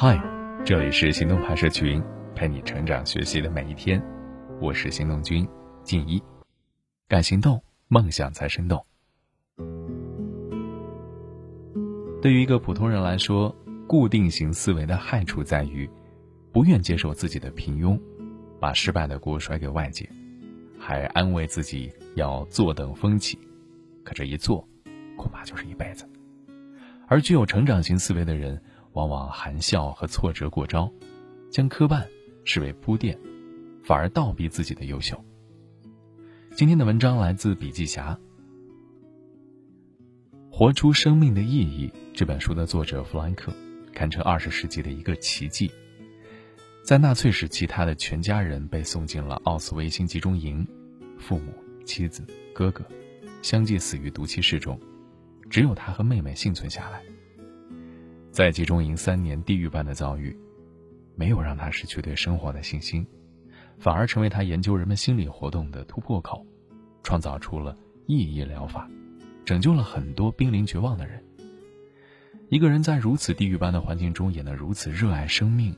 嗨，这里是行动派社群，陪你成长学习的每一天。我是行动君静一，敢行动，梦想才生动。对于一个普通人来说，固定型思维的害处在于，不愿接受自己的平庸，把失败的锅甩给外界，还安慰自己要坐等风起，可这一坐，恐怕就是一辈子。而具有成长型思维的人，往往含笑和挫折过招，将磕绊视为铺垫，反而倒逼自己的优秀。今天的文章来自笔记侠。活出生命的意义这本书的作者弗兰克，堪称二十世纪的一个奇迹。在纳粹时期，他的全家人被送进了奥斯维辛集中营，父母、妻子、哥哥相继死于毒气室中，只有他和妹妹幸存下来。在集中营三年地狱般的遭遇，没有让他失去对生活的信心，反而成为他研究人们心理活动的突破口，创造出了意义疗法。拯救了很多濒临绝望的人。一个人在如此地狱般的环境中也能如此热爱生命，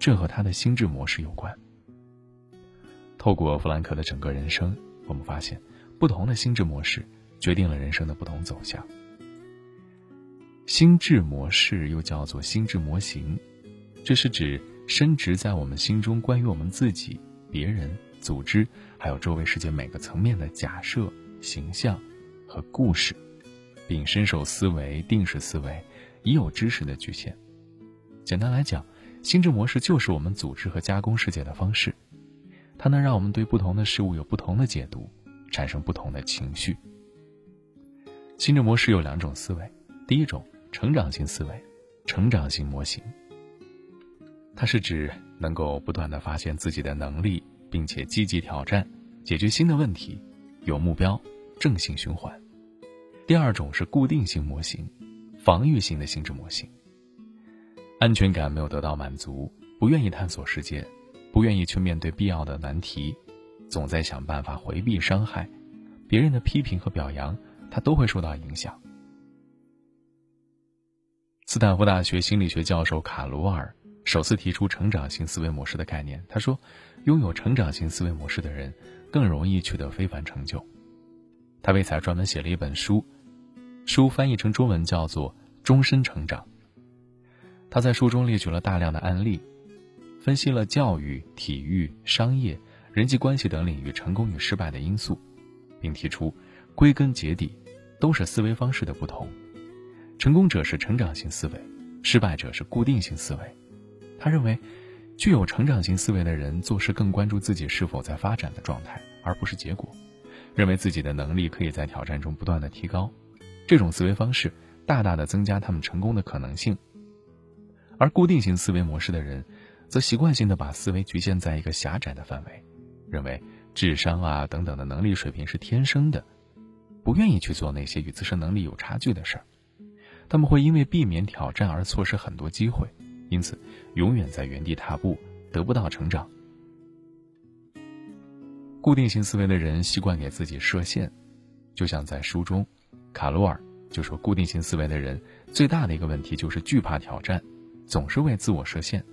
这和他的心智模式有关。透过弗兰克的整个人生，我们发现，不同的心智模式决定了人生的不同走向。心智模式又叫做心智模型，这是指深植在我们心中关于我们自己、别人、组织还有周围世界每个层面的假设、形象。和故事，并深受思维、定式思维、已有知识的局限。简单来讲，心智模式就是我们组织和加工世界的方式，它能让我们对不同的事物有不同的解读，产生不同的情绪。心智模式有两种思维，第一种成长型思维，成长型模型，它是指能够不断的发现自己的能力，并且积极挑战，解决新的问题，有目标。正性循环。第二种是固定性模型，防御性的心智模型。安全感没有得到满足，不愿意探索世界，不愿意去面对必要的难题，总在想办法回避伤害，别人的批评和表扬，他都会受到影响。斯坦福大学心理学教授卡罗尔首次提出成长型思维模式的概念。他说，拥有成长型思维模式的人更容易取得非凡成就。他为此专门写了一本书，书翻译成中文叫做《终身成长》。他在书中列举了大量的案例，分析了教育、体育、商业、人际关系等领域成功与失败的因素，并提出，归根结底，都是思维方式的不同。成功者是成长型思维，失败者是固定性思维。他认为，具有成长型思维的人做事更关注自己是否在发展的状态，而不是结果。认为自己的能力可以在挑战中不断的提高，这种思维方式大大的增加他们成功的可能性。而固定型思维模式的人，则习惯性的把思维局限在一个狭窄的范围，认为智商啊等等的能力水平是天生的，不愿意去做那些与自身能力有差距的事儿。他们会因为避免挑战而错失很多机会，因此永远在原地踏步，得不到成长。固定型思维的人习惯给自己设限，就像在书中，卡罗尔就说，固定型思维的人最大的一个问题就是惧怕挑战，总是为自我设限。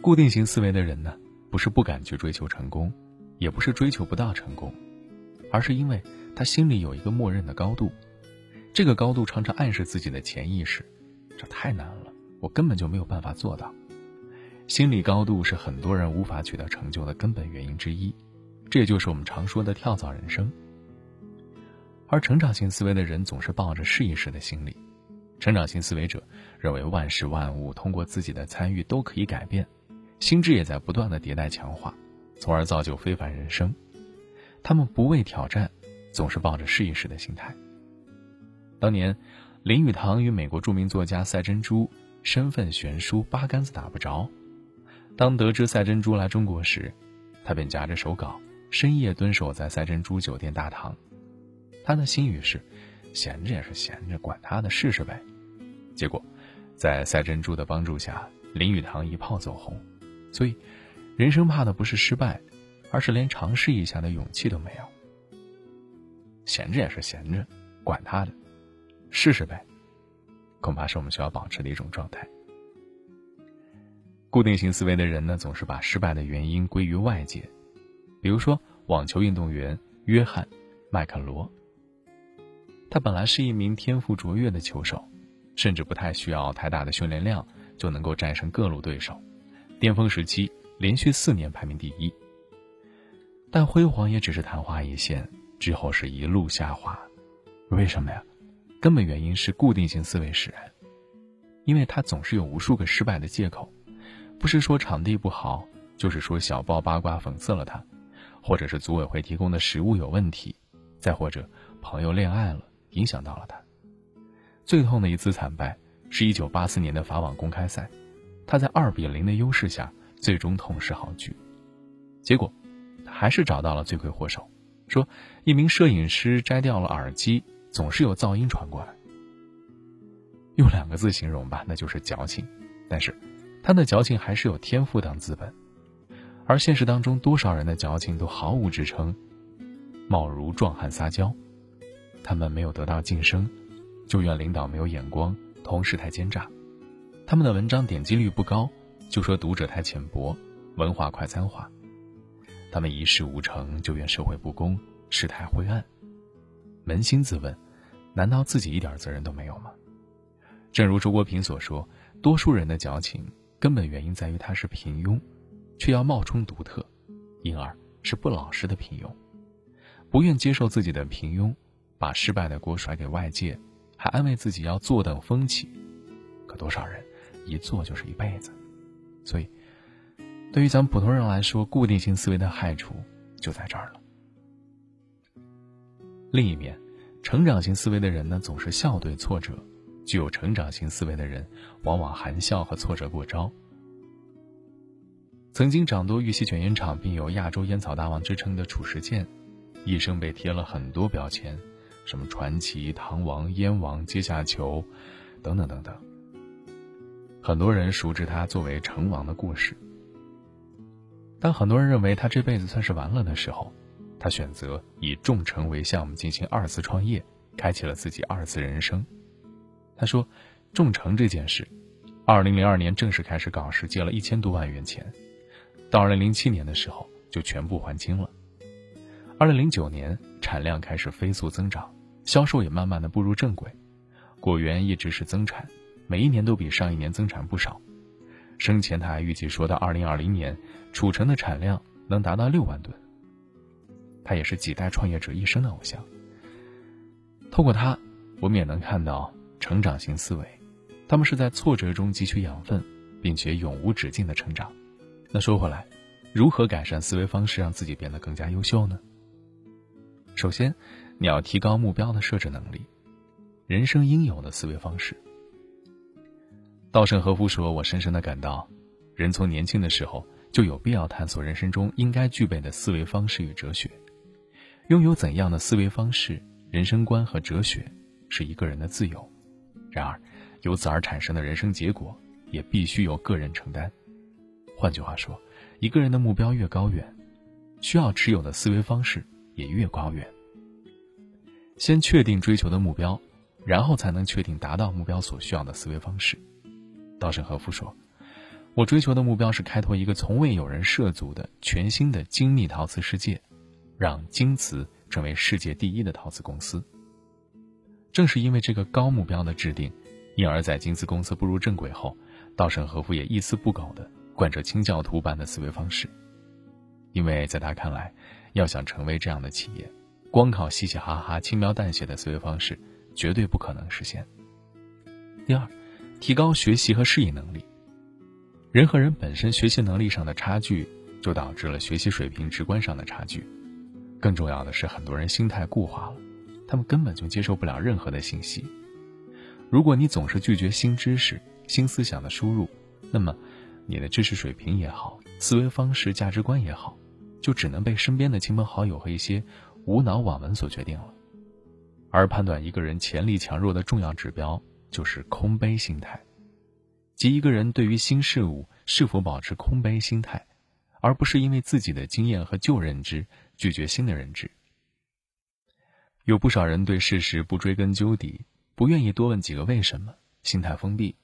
固定型思维的人呢，不是不敢去追求成功，也不是追求不到成功，而是因为他心里有一个默认的高度，这个高度常常暗示自己的潜意识，这太难了，我根本就没有办法做到。心理高度是很多人无法取得成就的根本原因之一。这也就是我们常说的跳蚤人生。而成长型思维的人总是抱着试一试的心理，成长型思维者认为万事万物通过自己的参与都可以改变，心智也在不断的迭代强化，从而造就非凡人生。他们不畏挑战，总是抱着试一试的心态。当年，林语堂与美国著名作家赛珍珠身份悬殊，八竿子打不着。当得知赛珍珠来中国时，他便夹着手稿。深夜蹲守在赛珍珠酒店大堂，他的心语是：闲着也是闲着，管他的，试试呗。结果，在赛珍珠的帮助下，林语堂一炮走红。所以，人生怕的不是失败，而是连尝试一下的勇气都没有。闲着也是闲着，管他的，试试呗。恐怕是我们需要保持的一种状态。固定型思维的人呢，总是把失败的原因归于外界，比如说网球运动员约翰·麦肯罗。他本来是一名天赋卓越的球手，甚至不太需要太大的训练量就能够战胜各路对手，巅峰时期连续四年排名第一。但辉煌也只是昙花一现，之后是一路下滑。为什么呀？根本原因是固定型思维使然，因为他总是有无数个失败的借口。不是说场地不好，就是说小报八卦讽刺了他，或者是组委会提供的食物有问题，再或者朋友恋爱了影响到了他。最痛的一次惨败是一九八四年的法网公开赛，他在二比零的优势下最终痛失好局，结果还是找到了罪魁祸首，说一名摄影师摘掉了耳机，总是有噪音传过来。用两个字形容吧，那就是矫情。但是。他的矫情还是有天赋当资本，而现实当中多少人的矫情都毫无支撑，貌如壮汉撒娇，他们没有得到晋升，就怨领导没有眼光，同事太奸诈，他们的文章点击率不高，就说读者太浅薄，文化快餐化，他们一事无成就怨社会不公，世态灰暗，扪心自问，难道自己一点责任都没有吗？正如周国平所说，多数人的矫情。根本原因在于他是平庸，却要冒充独特，因而是不老实的平庸，不愿接受自己的平庸，把失败的锅甩给外界，还安慰自己要坐等风起。可多少人一坐就是一辈子？所以，对于咱们普通人来说，固定性思维的害处就在这儿了。另一面，成长型思维的人呢，总是笑对挫折。具有成长型思维的人，往往含笑和挫折过招。曾经掌舵玉溪卷烟厂并有“亚洲烟草大王”之称的褚时健，一生被贴了很多标签，什么传奇、唐王、烟王、阶下囚，等等等等。很多人熟知他作为成王的故事。当很多人认为他这辈子算是完了的时候，他选择以众诚为项目进行二次创业，开启了自己二次人生。他说：“众诚这件事，二零零二年正式开始搞时，借了一千多万元钱，到二零零七年的时候就全部还清了。二零零九年产量开始飞速增长，销售也慢慢的步入正轨，果园一直是增产，每一年都比上一年增产不少。生前他还预计说到二零二零年，褚橙的产量能达到六万吨。他也是几代创业者一生的偶像。透过他，我们也能看到。”成长型思维，他们是在挫折中汲取养分，并且永无止境的成长。那说回来，如何改善思维方式，让自己变得更加优秀呢？首先，你要提高目标的设置能力，人生应有的思维方式。稻盛和夫说：“我深深的感到，人从年轻的时候就有必要探索人生中应该具备的思维方式与哲学。拥有怎样的思维方式、人生观和哲学，是一个人的自由。”然而，由此而产生的人生结果，也必须由个人承担。换句话说，一个人的目标越高远，需要持有的思维方式也越高远。先确定追求的目标，然后才能确定达到目标所需要的思维方式。稻盛和夫说：“我追求的目标是开拓一个从未有人涉足的全新的精密陶瓷世界，让京瓷成为世界第一的陶瓷公司。”正是因为这个高目标的制定，因而，在京瓷公司步入正轨后，稻盛和夫也一丝不苟地贯彻清教徒般的思维方式。因为在他看来，要想成为这样的企业，光靠嘻嘻哈哈、轻描淡写的思维方式，绝对不可能实现。第二，提高学习和适应能力。人和人本身学习能力上的差距，就导致了学习水平直观上的差距。更重要的是，很多人心态固化了。他们根本就接受不了任何的信息。如果你总是拒绝新知识、新思想的输入，那么你的知识水平也好，思维方式、价值观也好，就只能被身边的亲朋好友和一些无脑网文所决定了。而判断一个人潜力强弱的重要指标，就是空杯心态，即一个人对于新事物是否保持空杯心态，而不是因为自己的经验和旧认知拒绝新的认知。有不少人对事实不追根究底，不愿意多问几个为什么，心态封闭。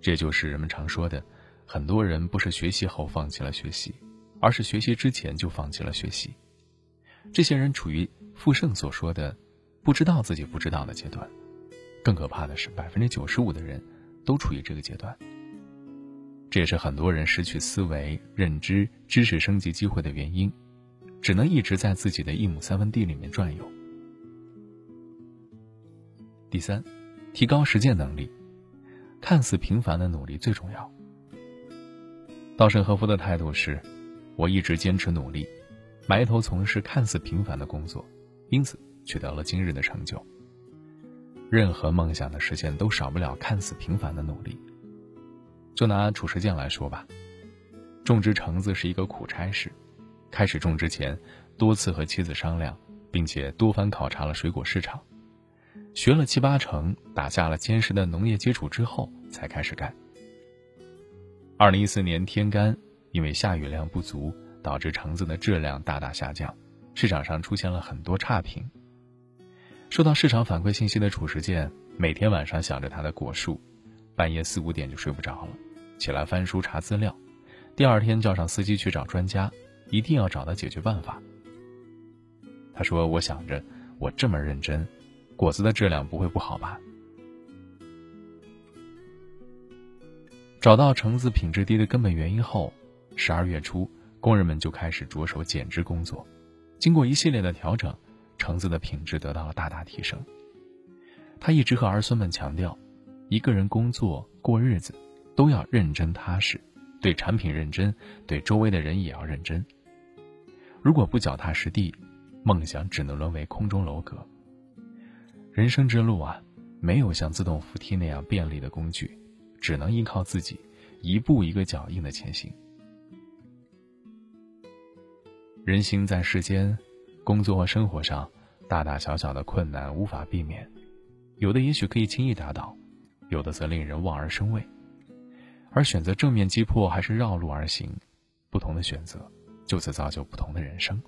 这就是人们常说的很多人不是学习后放弃了学习，而是学习之前就放弃了学习。这些人处于傅盛所说的“不知道自己不知道”的阶段。更可怕的是，百分之九十五的人都处于这个阶段。这也是很多人失去思维、认知、知识升级机会的原因，只能一直在自己的一亩三分地里面转悠。第三，提高实践能力，看似平凡的努力最重要。稻盛和夫的态度是：我一直坚持努力，埋头从事看似平凡的工作，因此取得了今日的成就。任何梦想的实现都少不了看似平凡的努力。就拿褚时健来说吧，种植橙子是一个苦差事。开始种之前，多次和妻子商量，并且多番考察了水果市场，学了七八成，打下了坚实的农业基础之后，才开始干。二零一四年天干，因为下雨量不足，导致橙子的质量大大下降，市场上出现了很多差评。收到市场反馈信息的褚时健，每天晚上想着他的果树，半夜四五点就睡不着了。起来翻书查资料，第二天叫上司机去找专家，一定要找到解决办法。他说：“我想着，我这么认真，果子的质量不会不好吧？”找到橙子品质低的根本原因后，十二月初，工人们就开始着手减脂工作。经过一系列的调整，橙子的品质得到了大大提升。他一直和儿孙们强调：一个人工作过日子。都要认真踏实，对产品认真，对周围的人也要认真。如果不脚踏实地，梦想只能沦为空中楼阁。人生之路啊，没有像自动扶梯那样便利的工具，只能依靠自己，一步一个脚印的前行。人行在世间，工作和生活上，大大小小的困难无法避免，有的也许可以轻易打倒，有的则令人望而生畏。而选择正面击破还是绕路而行，不同的选择，就此造就不同的人生。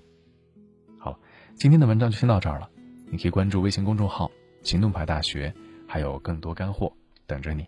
好，今天的文章就先到这儿了。你可以关注微信公众号“行动派大学”，还有更多干货等着你。